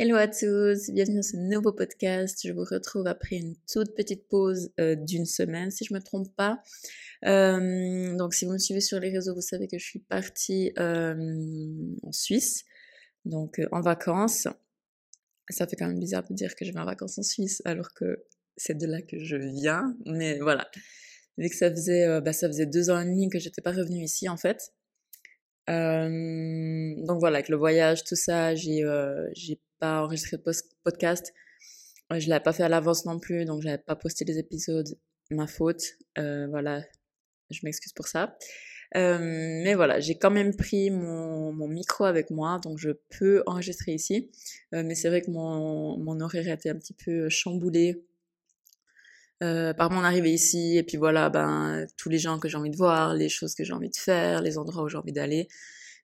Hello à tous, bienvenue dans ce nouveau podcast. Je vous retrouve après une toute petite pause euh, d'une semaine, si je me trompe pas. Euh, donc, si vous me suivez sur les réseaux, vous savez que je suis partie euh, en Suisse, donc en vacances. Ça fait quand même bizarre de dire que je vais en vacances en Suisse, alors que c'est de là que je viens. Mais voilà, vu que ça faisait, bah, ça faisait deux ans et demi que j'étais pas revenue ici, en fait. donc voilà, avec le voyage, tout ça, j'ai pas enregistré de podcast. Je l'avais pas fait à l'avance non plus, donc j'avais pas posté les épisodes. Ma faute. Euh, voilà, je m'excuse pour ça. Euh, mais voilà, j'ai quand même pris mon, mon, micro avec moi, donc je peux enregistrer ici. Euh, mais c'est vrai que mon, mon horaire a été un petit peu chamboulé euh, par mon arrivée ici. Et puis voilà, ben tous les gens que j'ai envie de voir, les choses que j'ai envie de faire, les endroits où j'ai envie d'aller.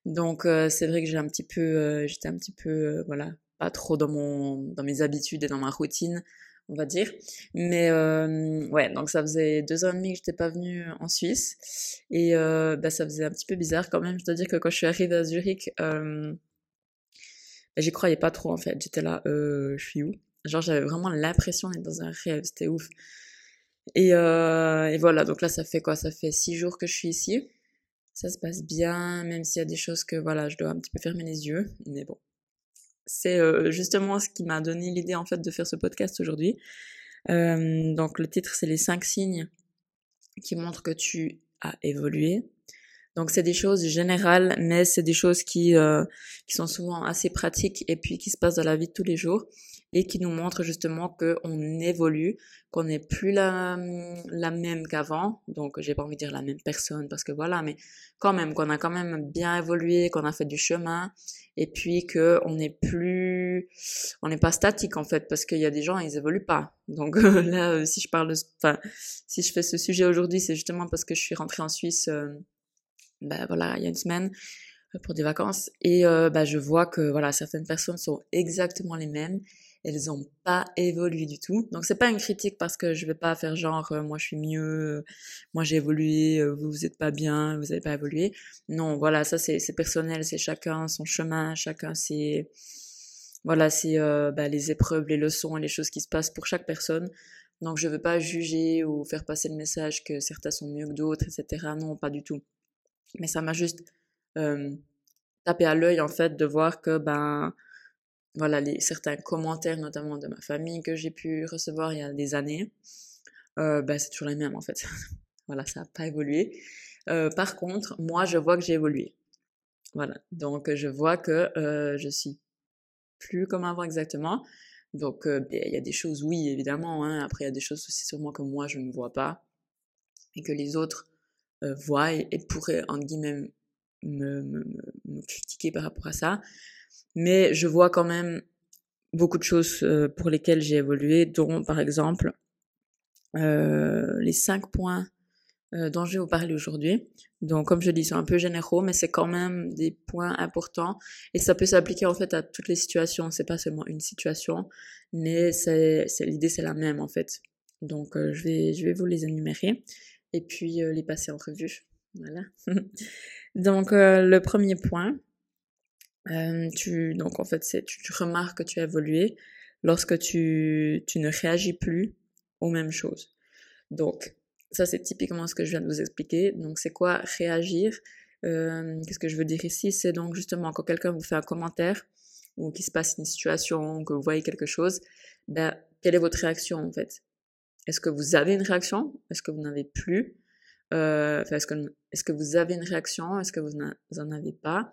Donc euh, c'est vrai que j'ai un petit peu, euh, j'étais un petit peu, voilà, pas trop dans mon dans mes habitudes et dans ma routine on va dire. Mais euh, ouais donc ça faisait deux ans et demi que j'étais pas venue en Suisse. Et euh, bah, ça faisait un petit peu bizarre quand même. Je dois dire que quand je suis arrivée à Zurich euh, bah, j'y croyais pas trop en fait. J'étais là euh, je suis où? Genre j'avais vraiment l'impression d'être dans un rêve. C'était ouf. Et, euh, et voilà. Donc là ça fait quoi? Ça fait six jours que je suis ici. Ça se passe bien même s'il y a des choses que voilà je dois un petit peu fermer les yeux. Mais bon c'est euh, justement ce qui m'a donné l'idée en fait de faire ce podcast aujourd'hui. Euh, donc le titre c'est les cinq signes qui montrent que tu as évolué. Donc c'est des choses générales, mais c'est des choses qui euh, qui sont souvent assez pratiques et puis qui se passent dans la vie de tous les jours et qui nous montre justement qu'on évolue, qu'on n'est plus la, même qu'avant. Donc, j'ai pas envie de dire la même personne parce que voilà, mais quand même, qu'on a quand même bien évolué, qu'on a fait du chemin et puis que on n'est plus, on n'est pas statique en fait parce qu'il y a des gens ils évoluent pas. Donc là, euh, si je parle, enfin, si je fais ce sujet aujourd'hui, c'est justement parce que je suis rentrée en Suisse, euh, ben voilà, il y a une semaine euh, pour des vacances et euh, bah, je vois que voilà certaines personnes sont exactement les mêmes elles ont pas évolué du tout. Donc c'est pas une critique parce que je vais pas faire genre euh, moi je suis mieux, euh, moi j'ai évolué, euh, vous vous êtes pas bien, vous avez pas évolué. Non, voilà, ça c'est personnel, c'est chacun son chemin, chacun c'est voilà, c'est bah, les épreuves, les leçons les choses qui se passent pour chaque personne. Donc je veux pas juger ou faire passer le message que certains sont mieux que d'autres, etc. Non, pas du tout. Mais ça m'a juste tapé à l'œil en fait de voir que ben voilà, les, certains commentaires, notamment de ma famille, que j'ai pu recevoir il y a des années, euh, bah, c'est toujours les mêmes en fait. voilà, ça n'a pas évolué. Euh, par contre, moi, je vois que j'ai évolué. Voilà, donc je vois que euh, je suis plus comme avant exactement. Donc, euh, ben, il y a des choses, oui, évidemment. Hein. Après, il y a des choses aussi sur moi que moi, je ne vois pas et que les autres euh, voient et, pourraient, entre guillemets, me, me, me critiquer par rapport à ça mais je vois quand même beaucoup de choses euh, pour lesquelles j'ai évolué, dont par exemple euh, les cinq points euh, dont je vais vous parler aujourd'hui. Donc comme je dis, c'est un peu généraux, mais c'est quand même des points importants et ça peut s'appliquer en fait à toutes les situations. C'est pas seulement une situation, mais c'est, l'idée c'est la même en fait. Donc euh, je vais je vais vous les énumérer et puis euh, les passer en revue. Voilà. Donc le premier point, euh, tu, donc en fait, tu, tu, remarques que tu as évolué lorsque tu, tu ne réagis plus aux mêmes choses. Donc, ça c'est typiquement ce que je viens de vous expliquer. Donc, c'est quoi réagir? Euh, Qu'est-ce que je veux dire ici? C'est donc justement quand quelqu'un vous fait un commentaire ou qu'il se passe une situation, que vous voyez quelque chose, ben, quelle est votre réaction en fait? Est-ce que vous avez une réaction? Est-ce que vous n'avez plus? Euh, est-ce que, est-ce que vous avez une réaction? Est-ce que vous n'en avez pas?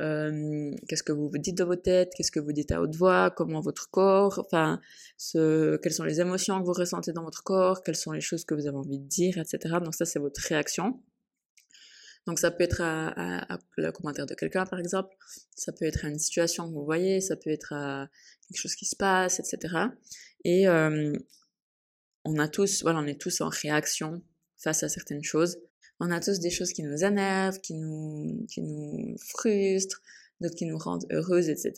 Euh, qu'est-ce que vous vous dites dans votre tête, qu'est-ce que vous dites à haute voix, comment votre corps, enfin, ce, quelles sont les émotions que vous ressentez dans votre corps, quelles sont les choses que vous avez envie de dire, etc. Donc ça, c'est votre réaction. Donc ça peut être à, à, à le commentaire de quelqu'un, par exemple, ça peut être à une situation que vous voyez, ça peut être à quelque chose qui se passe, etc. Et euh, on a tous, voilà, on est tous en réaction face à certaines choses on a tous des choses qui nous énervent, qui nous, qui nous frustrent, d'autres qui nous rendent heureuses, etc.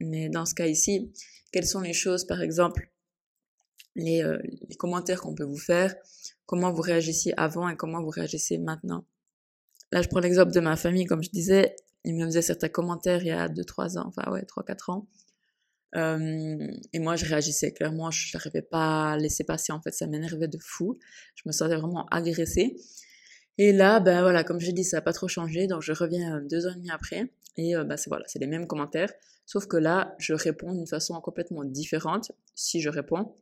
Mais dans ce cas ici, quelles sont les choses, par exemple, les, euh, les commentaires qu'on peut vous faire, comment vous réagissiez avant et comment vous réagissez maintenant? Là, je prends l'exemple de ma famille, comme je disais, ils me faisaient certains commentaires il y a 2-3 ans, enfin ouais, 3-4 ans. et moi, je réagissais clairement, je n'arrivais pas à laisser passer, en fait, ça m'énervait de fou. Je me sentais vraiment agressée. Et là, ben voilà, comme j'ai dit, ça n'a pas trop changé, donc je reviens deux ans et demi après, et ben c'est voilà, c'est les mêmes commentaires, sauf que là, je réponds d'une façon complètement différente, si je réponds,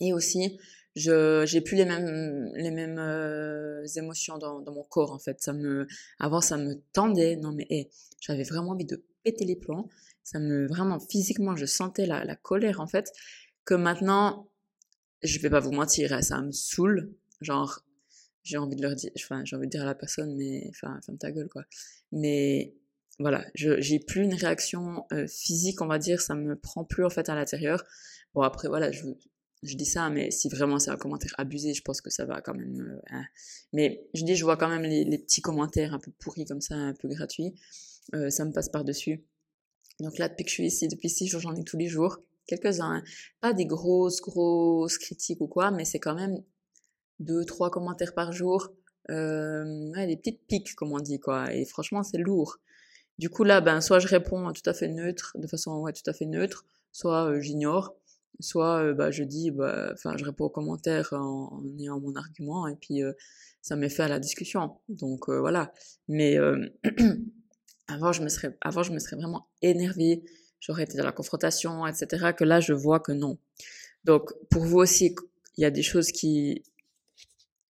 et aussi, je j'ai plus les mêmes les mêmes euh, émotions dans, dans mon corps en fait. Ça me avant ça me tendait. Non mais hey, j'avais vraiment envie de péter les plombs. Ça me vraiment physiquement je sentais la, la colère en fait que maintenant je vais pas vous mentir hein, ça me saoule. Genre j'ai envie de leur dire enfin j'ai envie de dire à la personne mais enfin ferme ta gueule quoi mais voilà je j'ai plus une réaction euh, physique on va dire ça me prend plus en fait à l'intérieur bon après voilà je je dis ça, mais si vraiment c'est un commentaire abusé, je pense que ça va quand même. Euh, hein. Mais je dis, je vois quand même les, petits commentaires un peu pourris comme ça, un peu gratuits. Euh, ça me passe par-dessus. Donc là, depuis que je suis ici, depuis six jours, j'en ai tous les jours. Quelques-uns, hein. pas des grosses, grosses critiques ou quoi, mais c'est quand même deux, trois commentaires par jour. Euh, des petites piques, comme on dit, quoi. Et franchement, c'est lourd. Du coup, là, ben, soit je réponds tout à fait neutre, de façon ouais, tout à fait neutre, soit euh, j'ignore soit bah, je dis, bah, enfin, je réponds aux commentaires en, ayant mon argument et puis ça met fait à la discussion. Donc voilà. Mais avant, je me serais, avant, je me serais vraiment énervée. J'aurais été dans la confrontation, etc. Que là, je vois que non. Donc pour vous aussi, il y a des choses qui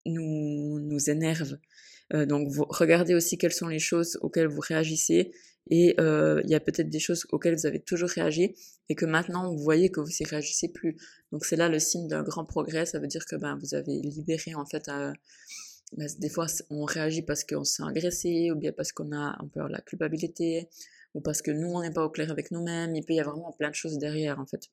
nous nous énervent. donc vous regardez aussi quelles sont les choses auxquelles vous réagissez et euh, il y a peut-être des choses auxquelles vous avez toujours réagi et que maintenant vous voyez que vous y réagissez plus. Donc c'est là le signe d'un grand progrès, ça veut dire que ben, vous avez libéré en fait euh, ben, des fois on réagit parce qu'on s'est agressé ou bien parce qu'on a un peu la culpabilité ou parce que nous on n'est pas au clair avec nous-mêmes, il y a vraiment plein de choses derrière en fait.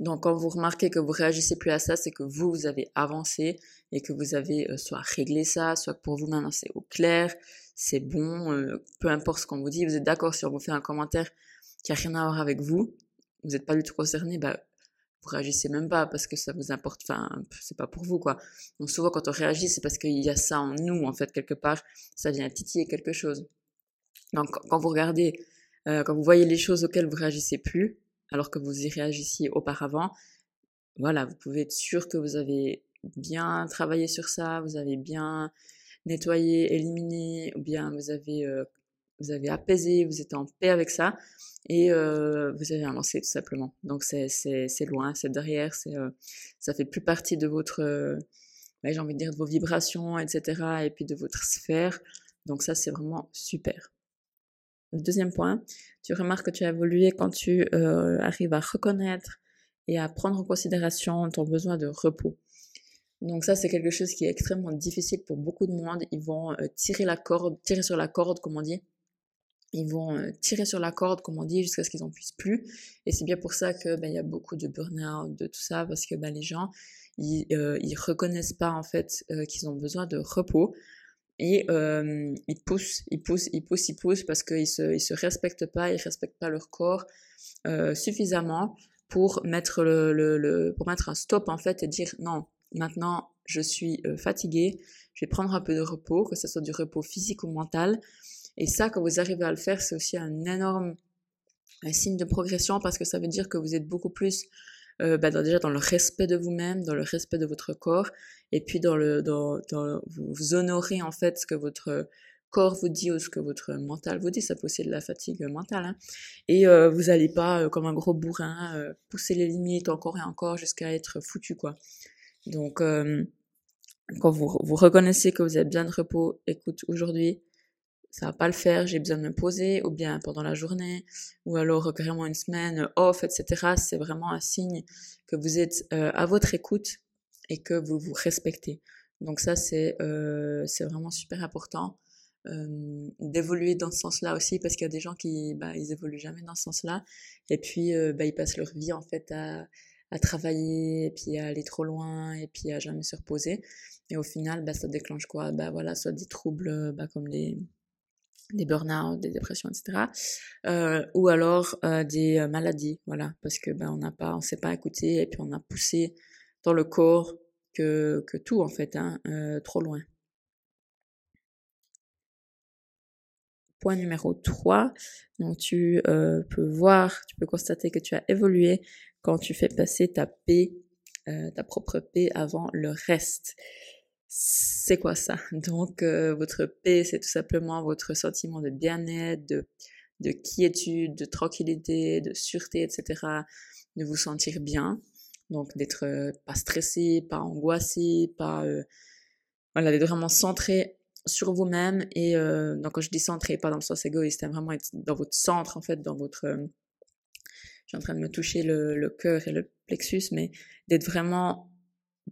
Donc quand vous remarquez que vous réagissez plus à ça, c'est que vous, vous avez avancé et que vous avez euh, soit réglé ça, soit pour vous maintenant c'est au clair, c'est bon, euh, peu importe ce qu'on vous dit, vous êtes d'accord si on vous fait un commentaire qui a rien à voir avec vous, vous n'êtes pas du tout concerné, bah vous réagissez même pas parce que ça vous importe, enfin c'est pas pour vous quoi. Donc souvent quand on réagit c'est parce qu'il y a ça en nous en fait quelque part, ça vient titiller quelque chose. Donc quand vous regardez, euh, quand vous voyez les choses auxquelles vous réagissez plus, alors que vous y réagissiez auparavant, voilà, vous pouvez être sûr que vous avez bien travaillé sur ça, vous avez bien nettoyé, éliminé, ou bien vous avez, euh, vous avez apaisé, vous êtes en paix avec ça, et euh, vous avez avancé tout simplement. Donc c'est, c'est, loin, c'est derrière, c'est, euh, ça fait plus partie de votre, j'ai envie de dire, de vos vibrations, etc., et puis de votre sphère. Donc ça, c'est vraiment super. Deuxième point, tu remarques que tu as évolué quand tu euh, arrives à reconnaître et à prendre en considération ton besoin de repos. Donc ça, c'est quelque chose qui est extrêmement difficile pour beaucoup de monde. Ils vont euh, tirer la corde, tirer sur la corde, comme on dit. Ils vont euh, tirer sur la corde, comme on dit, jusqu'à ce qu'ils n'en puissent plus. Et c'est bien pour ça que ben, y a beaucoup de burn-out, de tout ça, parce que ben, les gens, ils, ils reconnaissent pas en fait qu'ils ont besoin de repos et euh, ils poussent, ils poussent, ils poussent, ils poussent parce qu'ils se, ils se respectent pas, ils respectent pas leur corps euh, suffisamment pour mettre le, le, le, pour mettre un stop en fait et dire non, maintenant je suis euh, fatigué, je vais prendre un peu de repos, que ce soit du repos physique ou mental. Et ça, quand vous arrivez à le faire, c'est aussi un énorme un signe de progression parce que ça veut dire que vous êtes beaucoup plus euh, bah, déjà dans le respect de vous-même, dans le respect de votre corps, et puis dans le, dans, dans vous, honorez en fait ce que votre corps vous dit ou ce que votre mental vous dit, ça peut aussi de la fatigue mentale, hein. et euh, vous n'allez pas euh, comme un gros bourrin euh, pousser les limites encore et encore jusqu'à être foutu quoi. Donc quand vous, vous reconnaissez que vous êtes bien de repos, écoute aujourd'hui, ça va pas le faire, j'ai besoin de me poser, ou bien pendant la journée, ou alors carrément une semaine off, etc. C'est vraiment un signe que vous êtes euh, à votre écoute et que vous vous respectez. Donc ça, c'est euh, c'est vraiment super important euh, d'évoluer dans ce sens-là aussi, parce qu'il y a des gens qui, bah, ils évoluent jamais dans ce sens-là, et puis euh, bah, ils passent leur vie en fait à, à travailler, et puis à aller trop loin, et puis à jamais se reposer. Et au final, bah, ça déclenche quoi? Bah voilà, soit des troubles, bah, comme les des burn-out, des dépressions, etc. Euh, ou alors euh, des euh, maladies, voilà, parce que ben on n'a pas, on s'est pas écouté et puis on a poussé dans le corps que, que tout en fait, hein, trop loin. point numéro 3. Donc tu euh, peux voir, tu peux constater que tu as évolué quand tu fais passer ta paix, euh, ta propre paix avant le reste. C'est quoi ça? Donc euh, votre paix, c'est tout simplement votre sentiment de bien-être, de, de quiétude, de tranquillité, de sûreté, etc. De vous sentir bien. Donc d'être pas stressé, pas angoissé, pas... voilà, d'être vraiment centré sur vous-même et euh, donc quand je dis centré pas dans le sens égoïste hein, vraiment être dans votre centre en fait dans votre euh, je suis en train de me toucher le, le cœur et le plexus mais d'être vraiment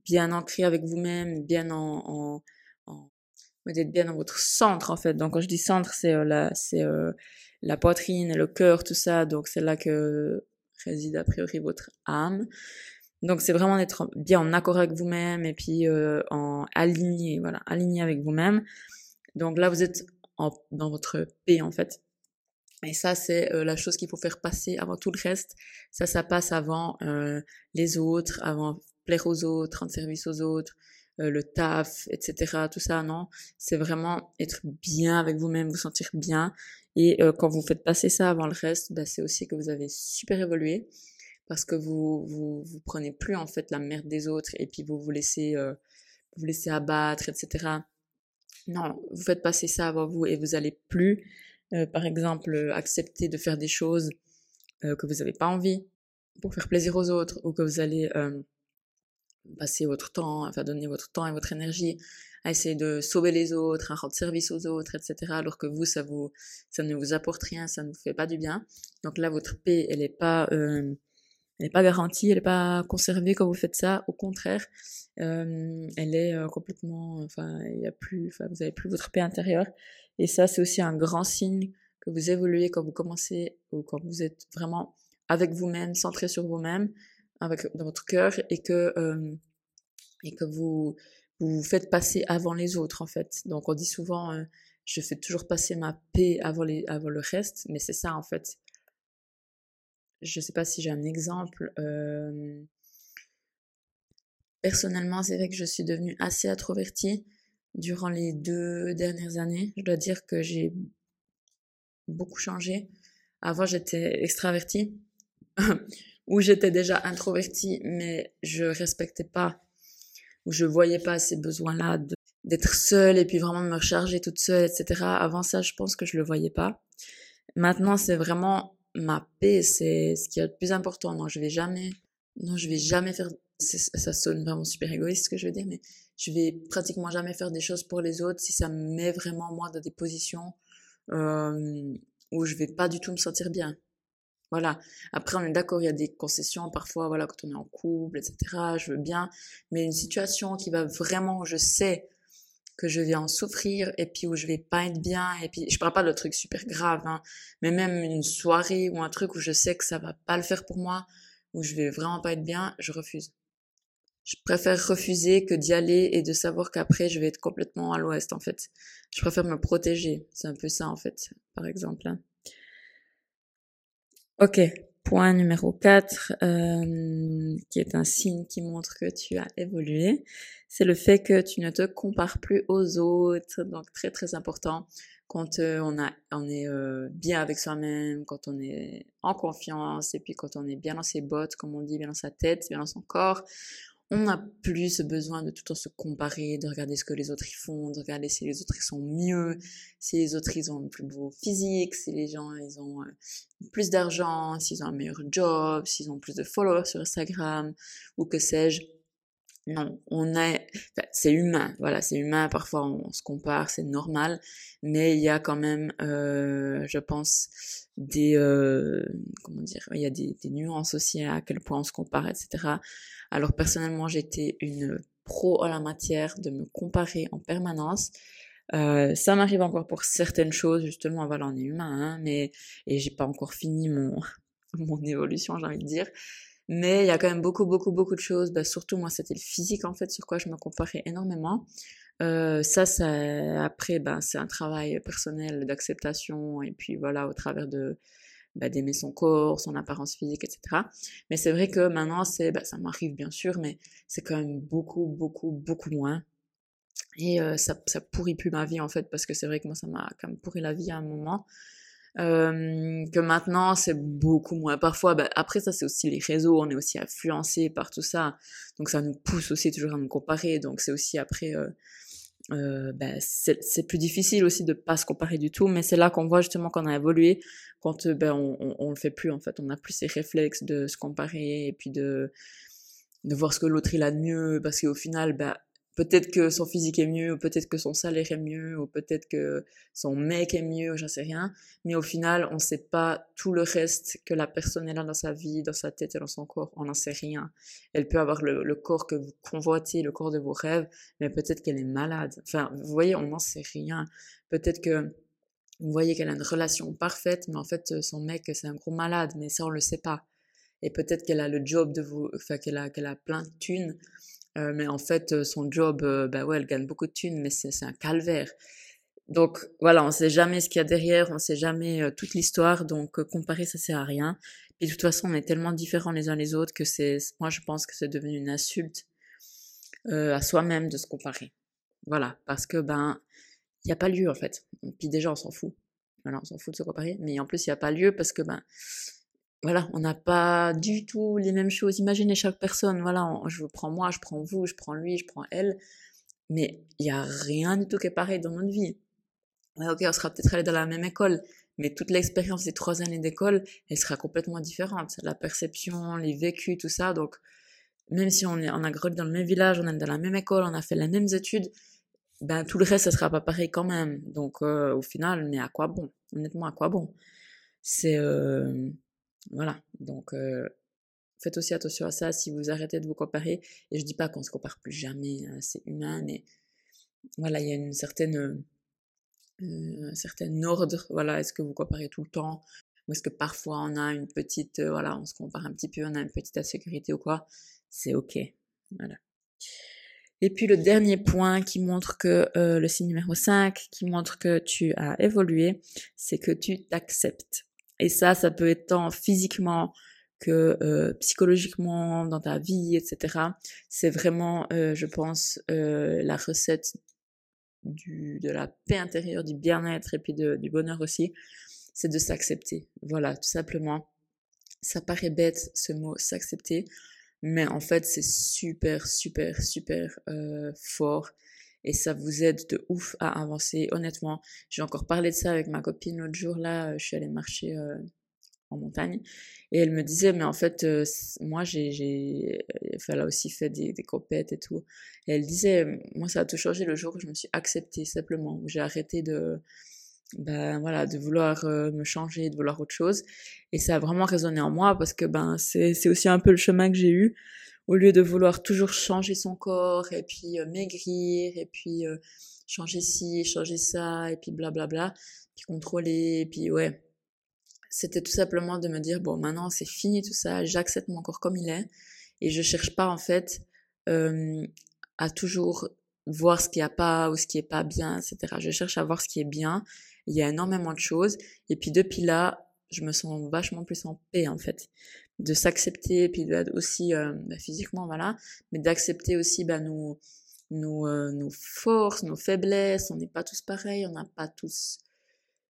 bien ancré avec vous-même bien en, en, en d'être bien dans votre centre en fait donc quand je dis centre c'est euh, la c'est euh, la poitrine le cœur tout ça donc c'est là que réside a priori votre âme donc c'est vraiment d'être bien en accord avec vous-même et puis euh, en aligné, voilà, aligné avec vous-même. Donc là vous êtes en, dans votre paix en fait. Et ça c'est euh, la chose qu'il faut faire passer avant tout le reste. Ça ça passe avant euh, les autres, avant plaire aux autres, rendre service aux autres, euh, le taf, etc. Tout ça non, c'est vraiment être bien avec vous-même, vous sentir bien. Et euh, quand vous faites passer ça avant le reste, bah, c'est aussi que vous avez super évolué parce que vous, vous, vous prenez plus en fait la merde des autres et puis vous vous laissez, euh, vous, laissez abattre, etc. Non, vous faites passer ça avant vous et vous allez plus, euh, par exemple, accepter de faire des choses euh, que vous n'avez pas envie pour faire plaisir aux autres ou que vous allez euh, passer votre temps, enfin donner votre temps et votre énergie à essayer de sauver les autres, à rendre service aux autres, etc. Alors que vous, ça vous, ça ne vous apporte rien, ça ne vous fait pas du bien. Donc là, votre paix, elle n'est pas euh, elle n'est pas garantie, elle n'est pas conservée quand vous faites ça. Au contraire, euh, elle est euh, complètement, enfin, il y a plus, enfin, vous avez plus votre paix intérieure. Et ça, c'est aussi un grand signe que vous évoluez quand vous commencez ou quand vous êtes vraiment avec vous-même, centré sur vous-même, avec dans votre cœur, et que euh, et que vous vous faites passer avant les autres en fait. Donc on dit souvent, euh, je fais toujours passer ma paix avant les avant le reste, mais c'est ça en fait je sais pas si j'ai un exemple. Euh... Personnellement, c'est vrai que je suis devenue assez introvertie durant les deux dernières années. Je dois dire que j'ai beaucoup changé. Avant, j'étais extravertie, ou j'étais déjà introvertie, mais je respectais pas, ou je voyais pas ces besoins-là d'être seule et puis vraiment me recharger toute seule, etc. Avant ça, je pense que je le voyais pas. Maintenant, c'est vraiment ma paix, c'est ce qui est le plus important. Non, je vais jamais, non, je vais jamais faire, ça sonne vraiment super égoïste ce que je veux dire, mais je vais pratiquement jamais faire des choses pour les autres si ça me met vraiment moi dans des positions euh, où je vais pas du tout me sentir bien. Voilà. Après, on est d'accord, il y a des concessions parfois, voilà, quand on est en couple, etc. Je veux bien, mais une situation qui va vraiment, je sais que je vais en souffrir et puis où je vais pas être bien et puis je parle pas de trucs super grave hein, mais même une soirée ou un truc où je sais que ça va pas le faire pour moi où je vais vraiment pas être bien je refuse je préfère refuser que d'y aller et de savoir qu'après je vais être complètement à l'ouest en fait je préfère me protéger c'est un peu ça en fait par exemple hein. Ok point numéro 4, euh, qui est un signe qui montre que tu as évolué, c'est le fait que tu ne te compares plus aux autres. Donc très très important quand euh, on, a, on est euh, bien avec soi-même, quand on est en confiance et puis quand on est bien dans ses bottes, comme on dit, bien dans sa tête, bien dans son corps, on n'a plus ce besoin de tout le temps se comparer, de regarder ce que les autres y font, de regarder si les autres ils sont mieux, si les autres ils ont un plus beau physique, si les gens ils ont euh, plus d'argent, s'ils ont un meilleur job, s'ils ont plus de followers sur Instagram ou que sais-je. Non, on est, c'est humain, voilà, c'est humain. Parfois, on, se compare, c'est normal, mais il y a quand même, euh, je pense, des, euh, comment dire, il y a des, des, nuances aussi à quel point on se compare, etc. Alors personnellement, j'étais une pro en la matière de me comparer en permanence. Euh, ça m'arrive encore pour certaines choses, justement, voilà, on est humain, hein, mais et j'ai pas encore fini mon mon évolution, j'ai envie de dire. Mais il y a quand même beaucoup, beaucoup, beaucoup de choses. Bah, surtout, moi, c'était le physique, en fait, sur quoi je me comparais énormément. Euh, ça, ça, après, ben, c'est un travail personnel d'acceptation, et puis voilà, au travers de bah, d'aimer son corps, son apparence physique, etc. Mais c'est vrai que maintenant, c'est, bah, ça m'arrive bien sûr, mais c'est quand même beaucoup, beaucoup, beaucoup moins. Et ça, ça pourrit plus ma vie en fait, parce que c'est vrai que moi ça m'a quand même pourri la vie à un moment. Euh, que maintenant c'est beaucoup moins. Parfois, bah, après ça c'est aussi les réseaux, on est aussi influencé par tout ça, donc ça nous pousse aussi toujours à nous comparer. Donc c'est aussi après, euh, euh, bah, c'est plus difficile aussi de pas se comparer du tout, mais c'est là qu'on voit justement qu'on a évolué. Quand ben on, on, on, le fait plus en fait, on a plus ces réflexes de se comparer et puis de de voir ce que l'autre il a de mieux, parce qu'au final, bah peut-être que son physique est mieux, ou peut-être que son salaire est mieux, ou peut-être que son mec est mieux, j'en sais rien. Mais au final, on sait pas tout le reste que la personne est là dans sa vie, dans sa tête et dans son corps. On n'en sait rien. Elle peut avoir le, corps que vous convoitez, le corps de vos rêves, mais peut-être qu'elle est malade. Enfin, vous voyez, on n'en sait rien. Peut-être que vous voyez qu'elle a une relation parfaite, mais en fait, son mec, c'est un gros malade, mais ça, on le sait pas. Et peut-être qu'elle a le job de vous, enfin, qu'elle a, qu'elle a plein de thunes, euh, mais en fait, euh, son job, euh, bah ouais, elle gagne beaucoup de thunes, mais c'est un calvaire. Donc voilà, on sait jamais ce qu'il y a derrière, on sait jamais toute l'histoire, donc comparer ça sert à rien. Et de toute façon, on est tellement différents les uns les autres que c'est, moi je pense que c'est devenu une insulte à soi-même de se comparer. Voilà, parce que ben il n'y a pas lieu en fait. Puis déjà on s'en fout. Voilà, on s'en fout de se comparer, mais en plus il n'y a pas lieu parce que ben voilà, on n'a pas du tout les mêmes choses. Imaginez chaque personne, voilà, je prends moi, je prends vous, je prends lui, je prends elle, mais il y a rien du tout qui est pareil dans notre vie. ok, on sera peut-être allé dans la même école, mais toute l'expérience des trois années d'école, elle sera complètement différente. La perception, les vécus, tout ça. Donc, même si on est, on a grandi dans le même village, on est dans la même école, on a fait les mêmes études, ben tout le reste, ça sera pas pareil quand même. Donc, euh, au final, mais à quoi bon? Honnêtement, à quoi bon? C'est euh, voilà, donc faites aussi attention à ça si vous arrêtez de vous comparer. Et je dis pas qu'on se compare plus jamais, hein, c'est humain, mais voilà, il y a une certaine, un certain ordre. Voilà, est-ce que vous comparez tout le temps ou est-ce que parfois on a une petite, voilà, on se compare un petit peu, on a une petite insécurité ou quoi C'est ok, voilà. Et puis le dernier point qui montre que le signe numéro 5, qui montre que tu as évolué, c'est que tu t'acceptes. Et ça, ça peut être tant physiquement que euh, psychologiquement dans ta vie, etc. C'est vraiment, euh, je pense, euh, la recette de la paix intérieure, du bien-être et puis du bonheur aussi, c'est de s'accepter. Voilà, tout simplement. Ça paraît bête ce mot s'accepter, mais en fait c'est super, super, super fort et ça vous aide de ouf à avancer. Honnêtement, j'ai encore parlé de ça avec ma copine l'autre jour là, je suis allée marcher euh, en montagne et elle me disait mais en fait euh, moi j'ai j'ai elle a aussi fait des des et tout. Et elle disait moi ça a tout changé le jour où je me suis acceptée simplement j'ai arrêté de ben voilà de vouloir euh, me changer de vouloir autre chose. Et ça a vraiment résonné en moi parce que ben c'est c'est aussi un peu le chemin que j'ai eu au lieu de vouloir toujours changer son corps et puis euh, maigrir et puis euh, changer ci, changer ça et puis blablabla, puis contrôler et puis ouais. C'était tout simplement de me dire bon maintenant c'est fini tout ça, j'accepte mon corps comme il est et je cherche pas en fait euh, à toujours voir ce qui a pas ou ce qui est pas bien, etc. Je cherche à voir ce qui est bien. Il y a énormément de choses et puis depuis là, je me sens vachement plus en paix en fait de s'accepter puis aussi euh, bah, physiquement voilà mais d'accepter aussi bah, nos nos, euh, nos forces nos faiblesses. On n'est pas tous pareils on n'a pas tous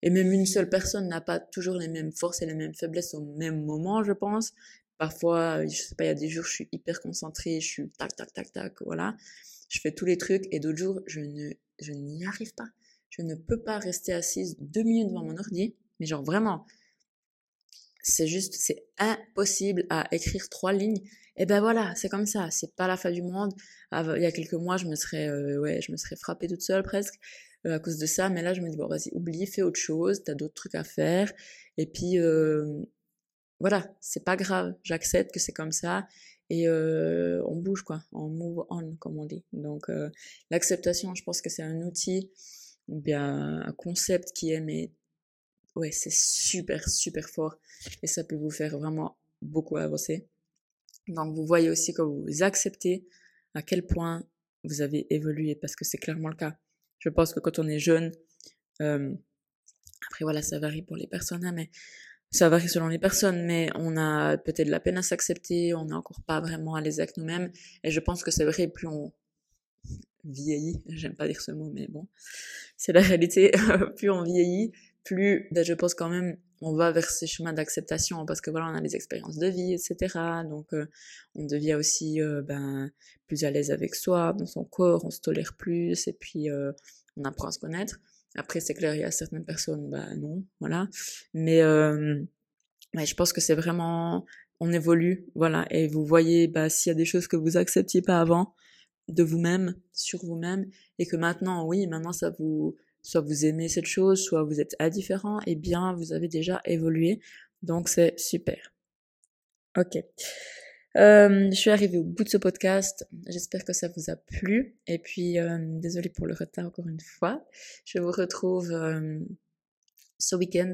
et même une seule personne n'a pas toujours les mêmes forces et les mêmes faiblesses au même moment je pense. Parfois je sais pas il y a des jours je suis hyper concentrée je suis tac tac tac tac voilà. Je fais tous les trucs et d'autres jours je ne je n'y arrive pas. Je ne peux pas rester assise deux minutes devant mon ordi mais genre vraiment c'est juste, c'est impossible à écrire trois lignes. Et ben voilà, c'est comme ça, c'est pas la fin du monde. Il y a quelques mois, je me serais, euh, ouais, je me serais frappée toute seule presque euh, à cause de ça. Mais là, je me dis bon, vas-y, oublie, fais autre chose. T'as d'autres trucs à faire. Et puis euh, voilà, c'est pas grave. J'accepte que c'est comme ça et on bouge quoi, on move on comme on dit. Donc l'acceptation, je pense que c'est un outil, bien un concept qui est mais ouais, c'est super, super fort et ça peut vous faire vraiment beaucoup avancer. Donc vous voyez aussi quand vous acceptez à quel point vous avez évolué parce que c'est clairement le cas. Je pense que quand on est jeune, euh, après voilà, ça varie pour les personnes, hein, mais ça varie selon les personnes, mais on a peut-être de la peine à s'accepter, on n'est encore pas vraiment à l'aise avec nous-mêmes. Et je pense que c'est vrai, plus on, vieillit, j'aime pas dire ce mot, mais bon, c'est la réalité, plus on vieillit, plus ben, je pense quand même on va vers ces chemins d'acceptation parce que voilà on a des expériences de vie etc donc euh, on devient aussi euh, ben plus à l'aise avec soi dans son corps on se tolère plus et puis euh, on apprend à se connaître. Après c'est clair il y a certaines personnes ben non voilà. Mais mais je pense que c'est vraiment on évolue voilà. Et vous voyez bah s'il y a des choses que vous acceptiez pas avant de vous-même sur vous-même et que maintenant oui maintenant ça vous soit vous aimez cette chose, soit vous êtes indifférent, et eh bien vous avez déjà évolué. Donc c'est super. Ok. Euh, je suis arrivée au bout de ce podcast. J'espère que ça vous a plu. Et puis, euh, désolée pour le retard encore une fois. Je vous retrouve euh, ce week-end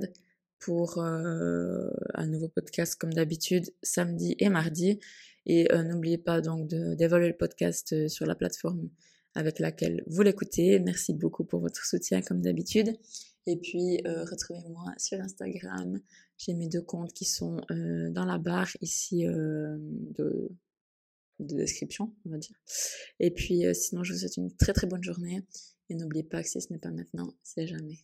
pour un nouveau podcast comme d'habitude, samedi et mardi. Et n'oubliez pas donc d'évaluer le podcast sur la plateforme avec laquelle vous l'écoutez. Merci beaucoup pour votre soutien comme d'habitude. Et puis, euh, retrouvez-moi sur Instagram. J'ai mes deux comptes qui sont euh, dans la barre ici euh, de, de, description, on va dire. Et puis, sinon, je vous souhaite une très très bonne journée. Et n'oubliez pas que si ce n'est pas maintenant, c'est jamais.